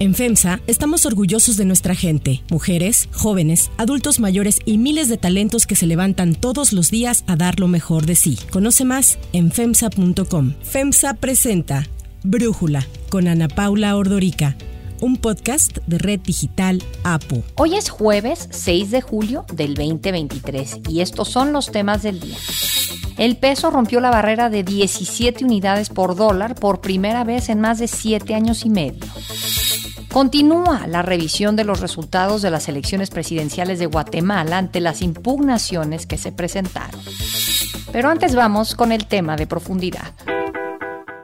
En FEMSA estamos orgullosos de nuestra gente, mujeres, jóvenes, adultos mayores y miles de talentos que se levantan todos los días a dar lo mejor de sí. Conoce más en FEMSA.com. FEMSA presenta Brújula con Ana Paula Ordorica un podcast de Red Digital APO. Hoy es jueves 6 de julio del 2023 y estos son los temas del día. El peso rompió la barrera de 17 unidades por dólar por primera vez en más de 7 años y medio. Continúa la revisión de los resultados de las elecciones presidenciales de Guatemala ante las impugnaciones que se presentaron. Pero antes vamos con el tema de profundidad.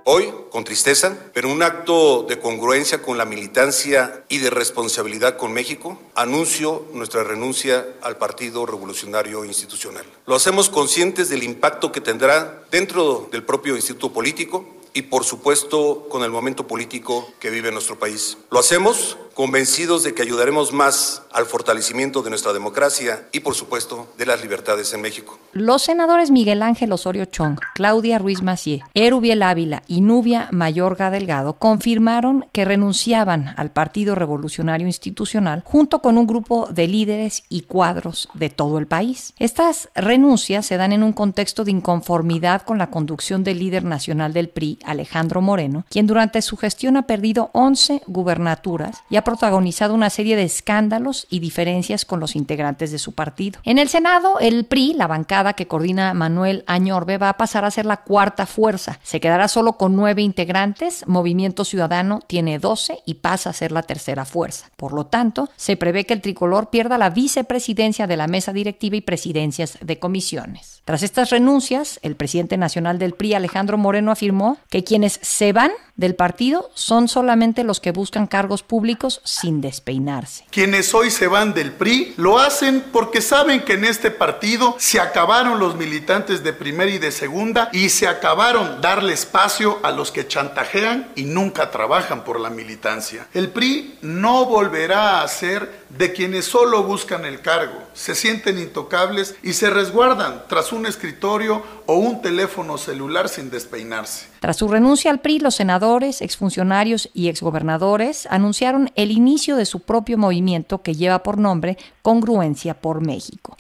Hoy, con tristeza, pero un acto de congruencia con la militancia y de responsabilidad con México, anuncio nuestra renuncia al Partido Revolucionario Institucional. Lo hacemos conscientes del impacto que tendrá dentro del propio instituto político y, por supuesto, con el momento político que vive nuestro país. Lo hacemos convencidos de que ayudaremos más al fortalecimiento de nuestra democracia y, por supuesto, de las libertades en México. Los senadores Miguel Ángel Osorio Chong, Claudia Ruiz Macié, Erubiel Ávila y Nubia Mayorga Delgado confirmaron que renunciaban al Partido Revolucionario Institucional junto con un grupo de líderes y cuadros de todo el país. Estas renuncias se dan en un contexto de inconformidad con la conducción del líder nacional del PRI, Alejandro Moreno, quien durante su gestión ha perdido 11 gubernaturas y ha protagonizado una serie de escándalos y diferencias con los integrantes de su partido. En el Senado, el PRI, la bancada que coordina Manuel Añorbe, va a pasar a ser la cuarta fuerza. Se quedará solo con nueve integrantes, Movimiento Ciudadano tiene doce y pasa a ser la tercera fuerza. Por lo tanto, se prevé que el tricolor pierda la vicepresidencia de la mesa directiva y presidencias de comisiones. Tras estas renuncias, el presidente nacional del PRI, Alejandro Moreno, afirmó que quienes se van del partido son solamente los que buscan cargos públicos sin despeinarse. Quienes hoy se van del PRI lo hacen porque saben que en este partido se acabaron los militantes de primera y de segunda y se acabaron darle espacio a los que chantajean y nunca trabajan por la militancia. El PRI no volverá a ser de quienes solo buscan el cargo, se sienten intocables y se resguardan tras un escritorio o un teléfono celular sin despeinarse. Tras su renuncia al PRI, los senadores, exfuncionarios y exgobernadores anunciaron el inicio de su propio movimiento que lleva por nombre Congruencia por México.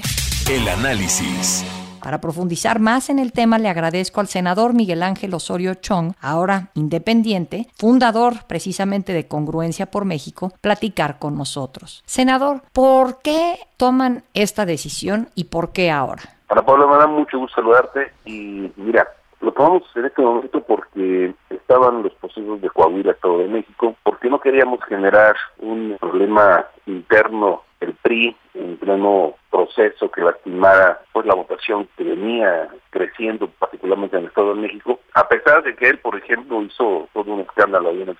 El análisis. Para profundizar más en el tema, le agradezco al senador Miguel Ángel Osorio Chong, ahora independiente, fundador precisamente de Congruencia por México, platicar con nosotros. Senador, ¿por qué toman esta decisión y por qué ahora? Para Pablo, me da mucho gusto saludarte y mira, lo tomamos en este momento porque estaban los procesos de Coahuila, Estado de México, porque no queríamos generar un problema interno el PRI en pleno proceso que lastimara pues la votación que venía creciendo particularmente en el Estado de México, a pesar de que él, por ejemplo, hizo todo un escándalo ahí en el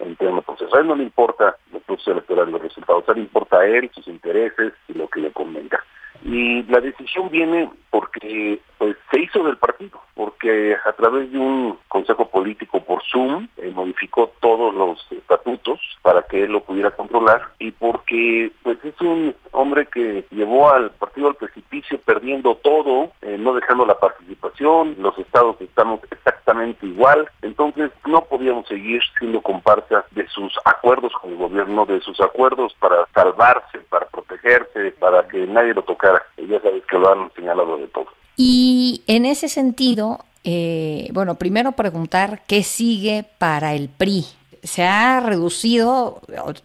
en pleno proceso. A él no le importa los procesos electorales, los resultados, a él le importa a él, sus intereses y lo que le convenga. Y la decisión viene porque pues se hizo del partido, porque a través de un consejo político por Zoom eh, modificó todos los estatutos para que él lo pudiera controlar y porque pues es un hombre que llevó al partido al precipicio perdiendo todo, eh, no dejando la participación, los estados estamos exactamente igual, entonces no podíamos seguir siendo comparsa de sus acuerdos con el gobierno, de sus acuerdos para salvarse, para protegerse, para que nadie lo tocara. Señalado de todo. Y en ese sentido, eh, bueno, primero preguntar qué sigue para el PRI se ha reducido,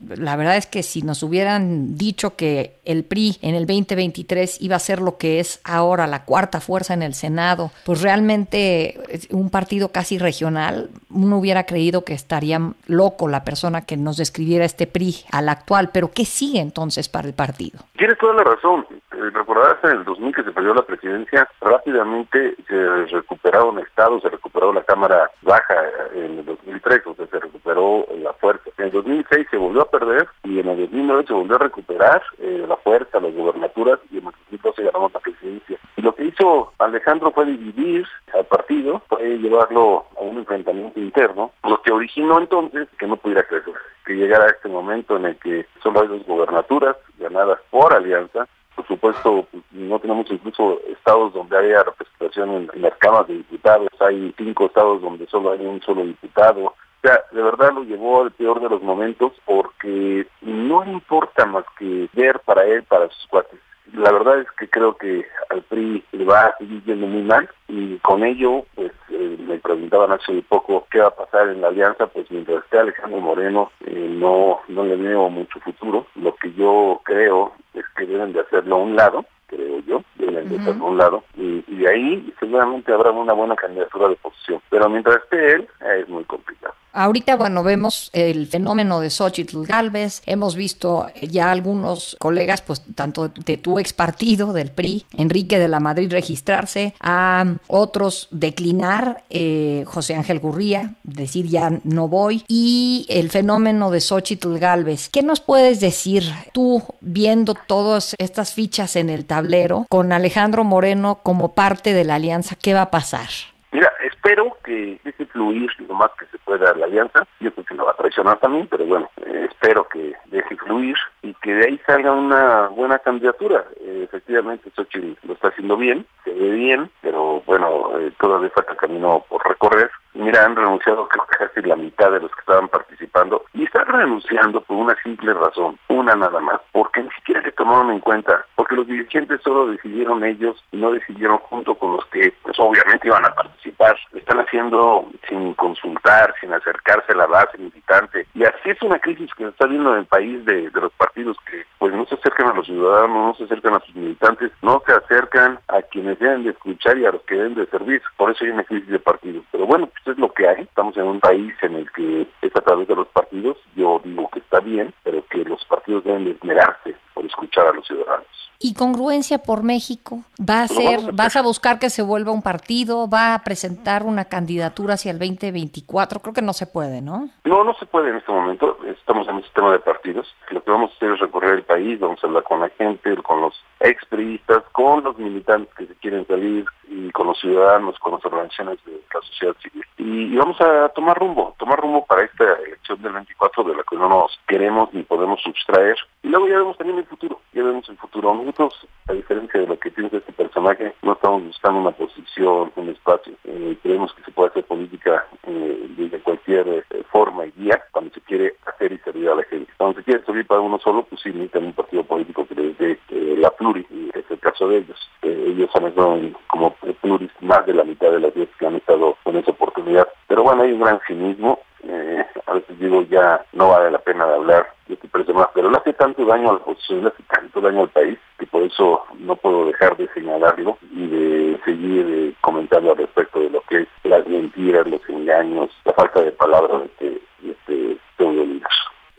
la verdad es que si nos hubieran dicho que el PRI en el 2023 iba a ser lo que es ahora la cuarta fuerza en el Senado, pues realmente un partido casi regional, uno hubiera creído que estaría loco la persona que nos describiera este PRI al actual, pero ¿qué sigue entonces para el partido? Tienes toda la razón. Eh, recordarás en el 2000 que se perdió la presidencia, rápidamente se recuperaron estados, se recuperó la Cámara Baja en el 2003, o sea, se recuperó la fuerza. En el 2006 se volvió a perder y en el 2009 se volvió a recuperar eh, la fuerza, las gobernaturas y en el 2012 ganamos la presidencia. Y lo que hizo Alejandro fue dividir al partido, fue llevarlo a un enfrentamiento interno, lo que originó entonces que no pudiera crecer, que llegara a este momento en el que solo hay dos gobernaturas ganadas por alianza por supuesto, pues, no tenemos incluso estados donde haya representación en, las cámaras de diputados. Hay cinco estados donde solo hay un solo diputado sea, de verdad lo llevó al peor de los momentos porque no le importa más que ver para él, para sus cuates. La verdad es que creo que al PRI le va a seguir yendo muy mal y con ello, pues eh, me preguntaban hace poco qué va a pasar en la alianza, pues mientras esté Alejandro Moreno eh, no, no le veo mucho futuro. Lo que yo creo es que deben de hacerlo a un lado, creo yo, deben de hacerlo a un lado, y, y de ahí seguramente habrá una buena candidatura de oposición. Pero mientras esté él, es muy complicado. Ahorita, bueno, vemos el fenómeno de Xochitl Galvez, hemos visto ya algunos colegas, pues tanto de tu ex partido, del PRI, Enrique de la Madrid, registrarse, a otros declinar, eh, José Ángel Gurría, decir ya no voy, y el fenómeno de Xochitl Galvez. ¿Qué nos puedes decir tú viendo todas estas fichas en el tablero con Alejandro Moreno como parte de la alianza? ¿Qué va a pasar? Mira, espero que deje fluir lo más que se pueda la alianza. Yo creo que lo va a traicionar también, pero bueno, eh, espero que deje fluir y que de ahí salga una buena candidatura. Eh, efectivamente, Xochitl lo está haciendo bien, se ve bien, pero bueno, eh, todavía falta camino por recorrer. Mira, han renunciado creo que casi la mitad de los que estaban participando y están renunciando por una simple razón, una nada más, porque ni siquiera se tomaron en cuenta, porque los dirigentes solo decidieron ellos y no decidieron junto con los que pues obviamente iban a participar. Están haciendo sin consultar, sin acercarse a la base militante y así es una crisis que se está viendo en el país de, de los partidos que pues no se acercan a los ciudadanos, no se acercan a sus militantes, no se acercan a quienes deben de escuchar y a los que deben de servir. Por eso hay una crisis de partidos. Pero bueno, pues es lo que hay. Estamos en un país en el que es a través de los partidos. Yo digo que está bien, pero que los partidos deben de esmerarse por escuchar a los ciudadanos. ¿Y congruencia por México? ¿Va a ser, vas a buscar que se vuelva un partido? ¿Va a presentar una candidatura hacia el 2024? Creo que no se puede, ¿no? No, no se puede en este momento. Estamos en un sistema de partidos. Lo que vamos a hacer es recorrer el país, vamos a hablar con la gente, con los expriistas, con los militantes que se quieren salir y con los ciudadanos, con las organizaciones de la sociedad civil. Y, vamos a tomar rumbo, tomar rumbo para esta elección del 24 de la que no nos queremos ni podemos sustraer. Y luego ya vemos también el futuro, ya vemos el futuro. Nosotros, a diferencia de lo que piensa este personaje, no estamos buscando una posición, un espacio. Eh, creemos que se puede hacer política eh, de cualquier eh, forma y guía cuando se quiere hacer y servir a la gente. Cuando se quiere servir para uno solo, pues sí necesitan un partido político que les dé eh, la pluri, y es el caso de ellos. Ellos han estado como pluris más de la mitad de las veces que han estado con esa oportunidad. Pero bueno, hay un gran cinismo. Eh, a veces digo, ya no vale la pena de hablar de este personaje, pero le hace tanto daño a la le hace tanto daño al país, que por eso no puedo dejar de señalarlo y de seguir eh, comentando al respecto de lo que es las mentiras, los engaños, la falta de palabras de este, de este pseudo.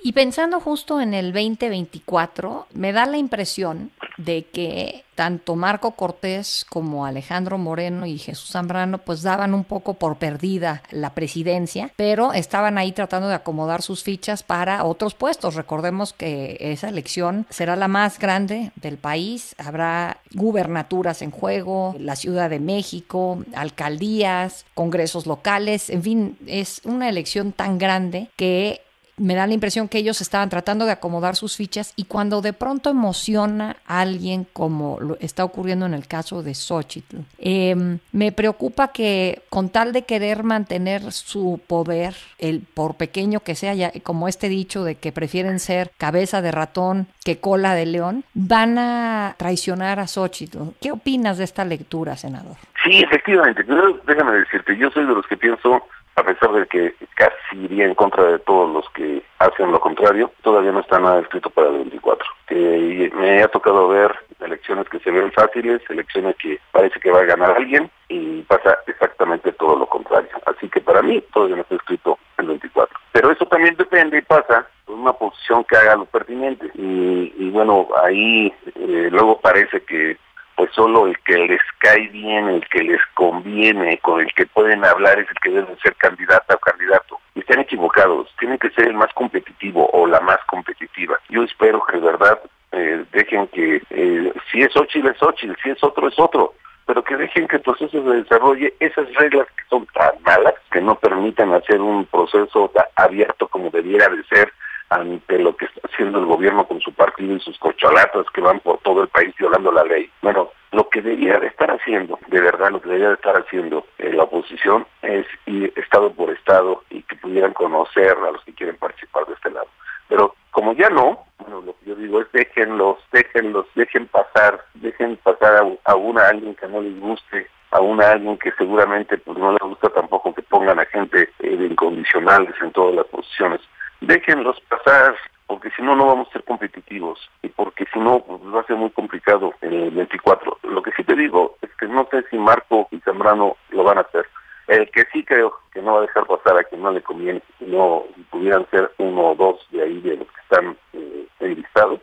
Y pensando justo en el 2024, me da la impresión de que tanto Marco Cortés como Alejandro Moreno y Jesús Zambrano pues daban un poco por perdida la presidencia, pero estaban ahí tratando de acomodar sus fichas para otros puestos. Recordemos que esa elección será la más grande del país, habrá gubernaturas en juego, la Ciudad de México, alcaldías, congresos locales, en fin, es una elección tan grande que me da la impresión que ellos estaban tratando de acomodar sus fichas y cuando de pronto emociona a alguien como lo está ocurriendo en el caso de Xochitl, eh, me preocupa que con tal de querer mantener su poder, el por pequeño que sea, ya, como este dicho de que prefieren ser cabeza de ratón que cola de león, van a traicionar a Xochitl. ¿Qué opinas de esta lectura, senador? Sí, efectivamente. Déjame decirte, yo soy de los que pienso, a pesar de que casi iría en contra de todos los que hacen lo contrario, todavía no está nada escrito para el 24. Eh, y me ha tocado ver elecciones que se ven fáciles, elecciones que parece que va a ganar alguien y pasa exactamente todo lo contrario. Así que para mí todavía no está escrito el 24. Pero eso también depende y pasa por una posición que haga lo pertinente. Y, y bueno, ahí eh, luego parece que pues solo el que les cae bien, el que les conviene, con el que pueden hablar es el que debe ser candidata o candidato. Y están equivocados, tienen que ser el más competitivo o la más competitiva. Yo espero que de verdad eh, dejen que eh, si es Xochitl es Xochitl, si es otro es otro, pero que dejen que el proceso se desarrolle esas reglas que son tan malas que no permitan hacer un proceso abierto como debiera de ser ante lo que está haciendo el gobierno con su partido y sus corcholatas que van por todo el país violando la ley. Bueno, lo que debería de estar haciendo, de verdad, lo que debería de estar haciendo eh, la oposición es ir estado por estado y que pudieran conocer a los que quieren participar de este lado. Pero como ya no, bueno, lo que yo digo es déjenlos, déjenlos, dejen pasar, dejen pasar a, a una alguien que no les guste, a una alguien que seguramente pues no le gusta tampoco que pongan a gente eh, incondicionales en todas las posiciones. Déjenlos pasar, porque si no, no vamos a ser competitivos y porque si no, pues va a ser muy complicado en el 24. Lo que sí te digo es que no sé si Marco y Zambrano lo van a hacer. El que sí creo que no va a dejar pasar a quien no le conviene, si no pudieran ser uno o dos de ahí de los que están eh, enlistados,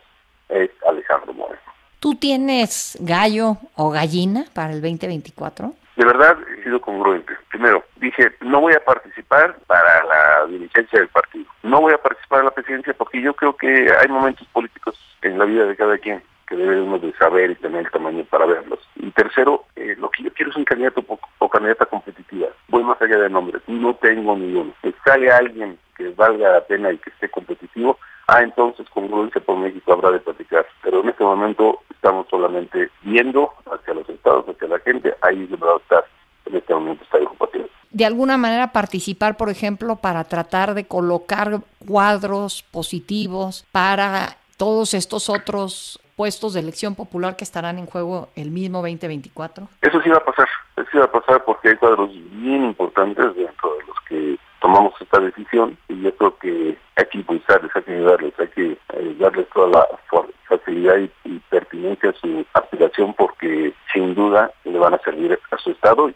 es Alejandro Moreno. ¿Tú tienes gallo o gallina para el 2024? De verdad he sido congruente. Primero, dije, no voy a participar para la dirigencia del partido. Porque yo creo que hay momentos políticos en la vida de cada quien que debe uno de saber y tener el tamaño para verlos. Y tercero, eh, lo que yo quiero es un candidato o, candidata competitiva. Voy más allá de nombres. No tengo ninguno. Si sale alguien que valga la pena y que esté competitivo, ah, entonces congruencia por México habrá de platicar. Pero en este momento estamos solamente viendo hacia los estados, hacia la gente. Ahí de verdad está, en este momento está Hijo. De alguna manera participar, por ejemplo, para tratar de colocar cuadros positivos para todos estos otros puestos de elección popular que estarán en juego el mismo 2024? Eso sí va a pasar, eso sí va a pasar porque hay cuadros bien importantes dentro de los que tomamos esta decisión y yo creo que hay que impulsarles, hay que ayudarles, hay que eh, darles toda la facilidad y, pertinencia a su aspiración porque sin duda le van a servir a su Estado y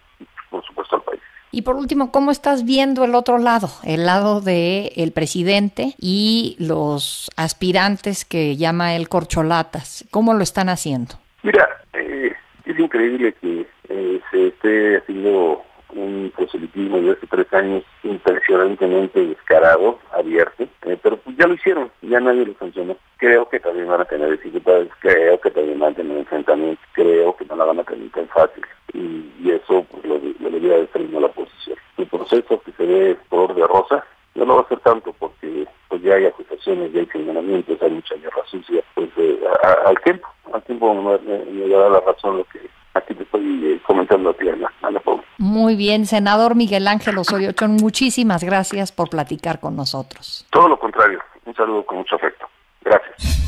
por supuesto al país. Y por último, ¿cómo estás viendo el otro lado? El lado de el presidente y los aspirantes que llama el corcholatas. ¿Cómo lo están haciendo? Mira, eh, es increíble que eh, se esté haciendo un proselitismo de hace tres años impresionantemente descarado, abierto, eh, pero pues ya lo hicieron, ya nadie lo sancionó. Creo que también van a tener dificultades, creo que también van a tener enfrentamientos, creo que no la van a tener tan fácil y, y eso pues, lo, lo debería de estar la oposición. El proceso que se ve color de rosa no lo va a hacer tanto porque pues ya hay acusaciones, ya hay señalamientos, hay mucha guerra sucia, pues eh, a, al tiempo, al tiempo me, me, me da la razón lo que aquí te estoy eh, comentando a ti, Ana, Ana Paula. Muy bien, senador Miguel Ángel Osorio Chón, muchísimas gracias por platicar con nosotros. Todo lo contrario, un saludo con mucho afecto. Gracias.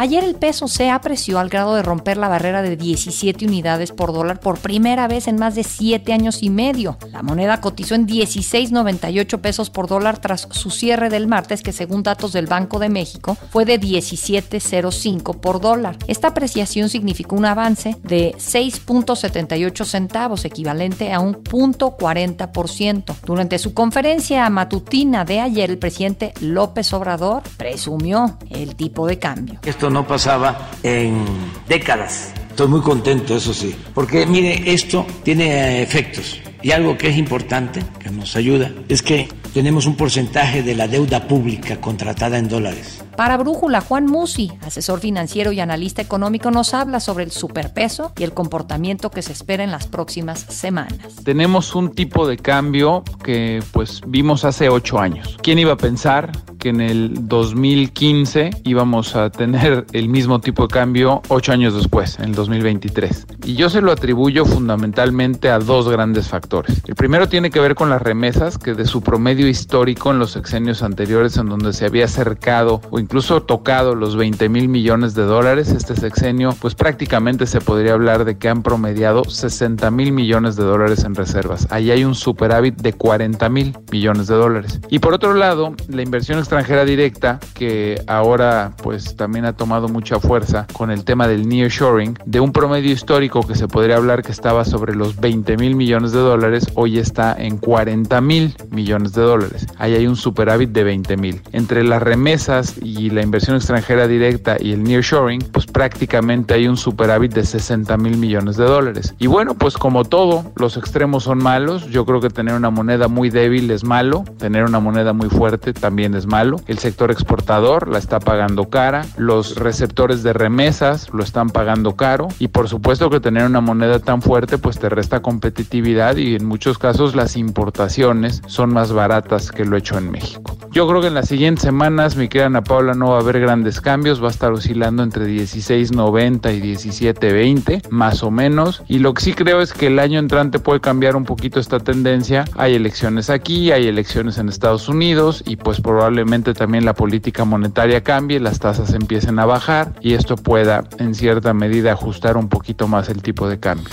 Ayer el peso se apreció al grado de romper la barrera de 17 unidades por dólar por primera vez en más de 7 años y medio. La moneda cotizó en 16.98 pesos por dólar tras su cierre del martes, que según datos del Banco de México fue de 17.05 por dólar. Esta apreciación significó un avance de 6.78 centavos, equivalente a un 0.40%. Durante su conferencia matutina de ayer, el presidente López Obrador presumió el tipo de cambio. No pasaba en décadas. Estoy muy contento, eso sí, porque mire, esto tiene efectos. Y algo que es importante, que nos ayuda, es que tenemos un porcentaje de la deuda pública contratada en dólares. Para Brújula, Juan Musi, asesor financiero y analista económico, nos habla sobre el superpeso y el comportamiento que se espera en las próximas semanas. Tenemos un tipo de cambio que pues vimos hace ocho años. ¿Quién iba a pensar que en el 2015 íbamos a tener el mismo tipo de cambio ocho años después, en el 2023? Y yo se lo atribuyo fundamentalmente a dos grandes factores. El primero tiene que ver con las remesas, que de su promedio histórico en los sexenios anteriores, en donde se había acercado o incluso tocado los 20 mil millones de dólares, este sexenio, pues prácticamente se podría hablar de que han promediado 60 mil millones de dólares en reservas. Ahí hay un superávit de 40 mil millones de dólares. Y por otro lado, la inversión extranjera directa, que ahora pues también ha tomado mucha fuerza con el tema del nearshoring, de un promedio histórico que se podría hablar que estaba sobre los 20 mil millones de dólares, hoy está en 40 mil millones de dólares dólares. Ahí hay un superávit de 20 mil. Entre las remesas y la inversión extranjera directa y el nearshoring, pues prácticamente hay un superávit de 60 mil millones de dólares. Y bueno, pues como todo, los extremos son malos. Yo creo que tener una moneda muy débil es malo, tener una moneda muy fuerte también es malo. El sector exportador la está pagando cara, los receptores de remesas lo están pagando caro y por supuesto que tener una moneda tan fuerte pues te resta competitividad y en muchos casos las importaciones son más baratas que lo hecho en México. Yo creo que en las siguientes semanas, mi querida Ana Paula, no va a haber grandes cambios, va a estar oscilando entre 16.90 y 17.20, más o menos. Y lo que sí creo es que el año entrante puede cambiar un poquito esta tendencia. Hay elecciones aquí, hay elecciones en Estados Unidos y pues probablemente también la política monetaria cambie, las tasas empiecen a bajar y esto pueda en cierta medida ajustar un poquito más el tipo de cambio.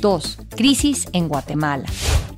2. Crisis en Guatemala.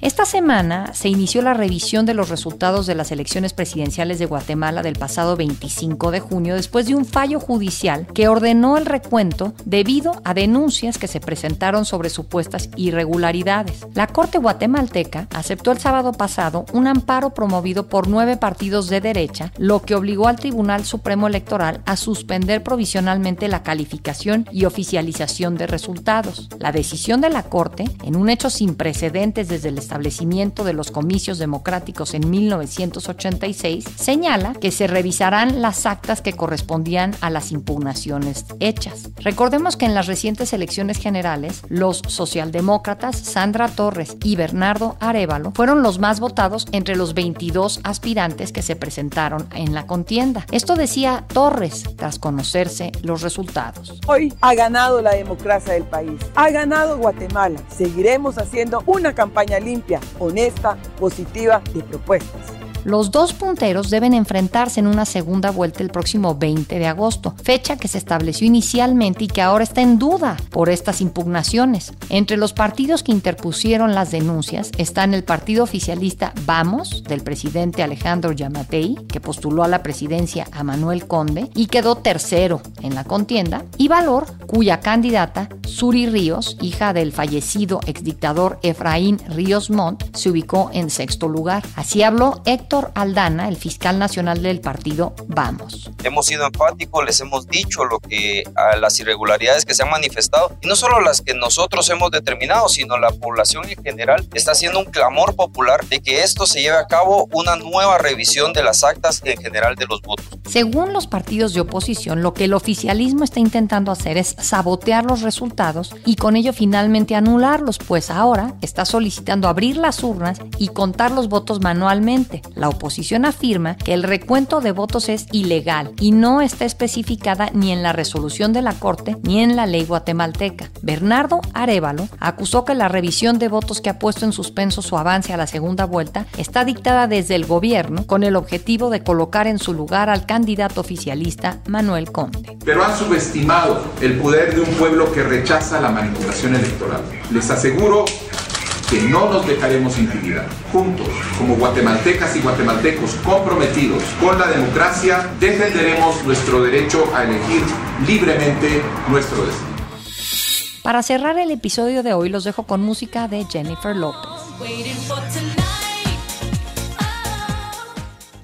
Esta semana se inició la revisión de los resultados de las elecciones presidenciales de Guatemala del pasado 25 de junio después de un fallo judicial que ordenó el recuento debido a denuncias que se presentaron sobre supuestas irregularidades. La Corte guatemalteca aceptó el sábado pasado un amparo promovido por nueve partidos de derecha, lo que obligó al Tribunal Supremo Electoral a suspender provisionalmente la calificación y oficialización de resultados. La decisión de la Corte, en un hecho sin precedentes desde el establecimiento de los comicios democráticos en 1986, señala que se revisarán las actas que correspondían a las impugnaciones hechas. Recordemos que en las recientes elecciones generales, los socialdemócratas Sandra Torres y Bernardo Arevalo fueron los más votados entre los 22 aspirantes que se presentaron en la contienda. Esto decía Torres tras conocerse los resultados. Hoy ha ganado la democracia del país, ha ganado Guatemala. Seguiremos haciendo una campaña limpia, honesta, positiva de propuestas. Los dos punteros deben enfrentarse en una segunda vuelta el próximo 20 de agosto, fecha que se estableció inicialmente y que ahora está en duda por estas impugnaciones. Entre los partidos que interpusieron las denuncias están el partido oficialista Vamos, del presidente Alejandro Yamatei, que postuló a la presidencia a Manuel Conde y quedó tercero en la contienda, y Valor, cuya candidata, Suri Ríos, hija del fallecido exdictador Efraín Ríos Montt, se ubicó en sexto lugar. Así habló Héctor Aldana, el fiscal nacional del partido Vamos. Hemos sido enfáticos, les hemos dicho lo que a las irregularidades que se han manifestado y no solo las que nosotros hemos determinado, sino la población en general está haciendo un clamor popular de que esto se lleve a cabo una nueva revisión de las actas en general de los votos. Según los partidos de oposición, lo que el oficialismo está intentando hacer es sabotear los resultados y con ello finalmente anularlos, pues ahora está solicitando abrir las urnas y contar los votos manualmente. La oposición afirma que el recuento de votos es ilegal y no está especificada ni en la resolución de la Corte ni en la ley guatemalteca. Bernardo Arevalo acusó que la revisión de votos que ha puesto en suspenso su avance a la segunda vuelta está dictada desde el gobierno con el objetivo de colocar en su lugar al candidato oficialista Manuel Conde. Pero han subestimado el poder de un pueblo que rechaza la manipulación electoral. Les aseguro que no nos dejaremos intimidar. Juntos, como guatemaltecas y guatemaltecos comprometidos con la democracia, defenderemos nuestro derecho a elegir libremente nuestro destino. Para cerrar el episodio de hoy los dejo con música de Jennifer Lopez.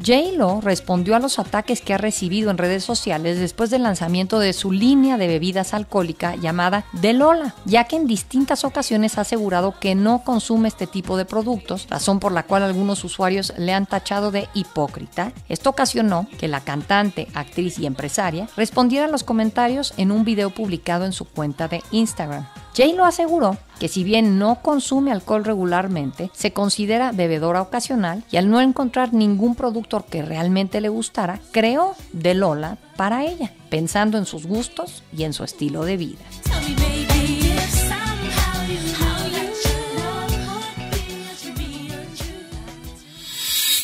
J-Lo respondió a los ataques que ha recibido en redes sociales después del lanzamiento de su línea de bebidas alcohólica llamada De Lola, ya que en distintas ocasiones ha asegurado que no consume este tipo de productos, razón por la cual algunos usuarios le han tachado de hipócrita. Esto ocasionó que la cantante, actriz y empresaria respondiera a los comentarios en un video publicado en su cuenta de Instagram. Jane lo aseguró que si bien no consume alcohol regularmente, se considera bebedora ocasional y al no encontrar ningún productor que realmente le gustara, creó De Lola para ella, pensando en sus gustos y en su estilo de vida.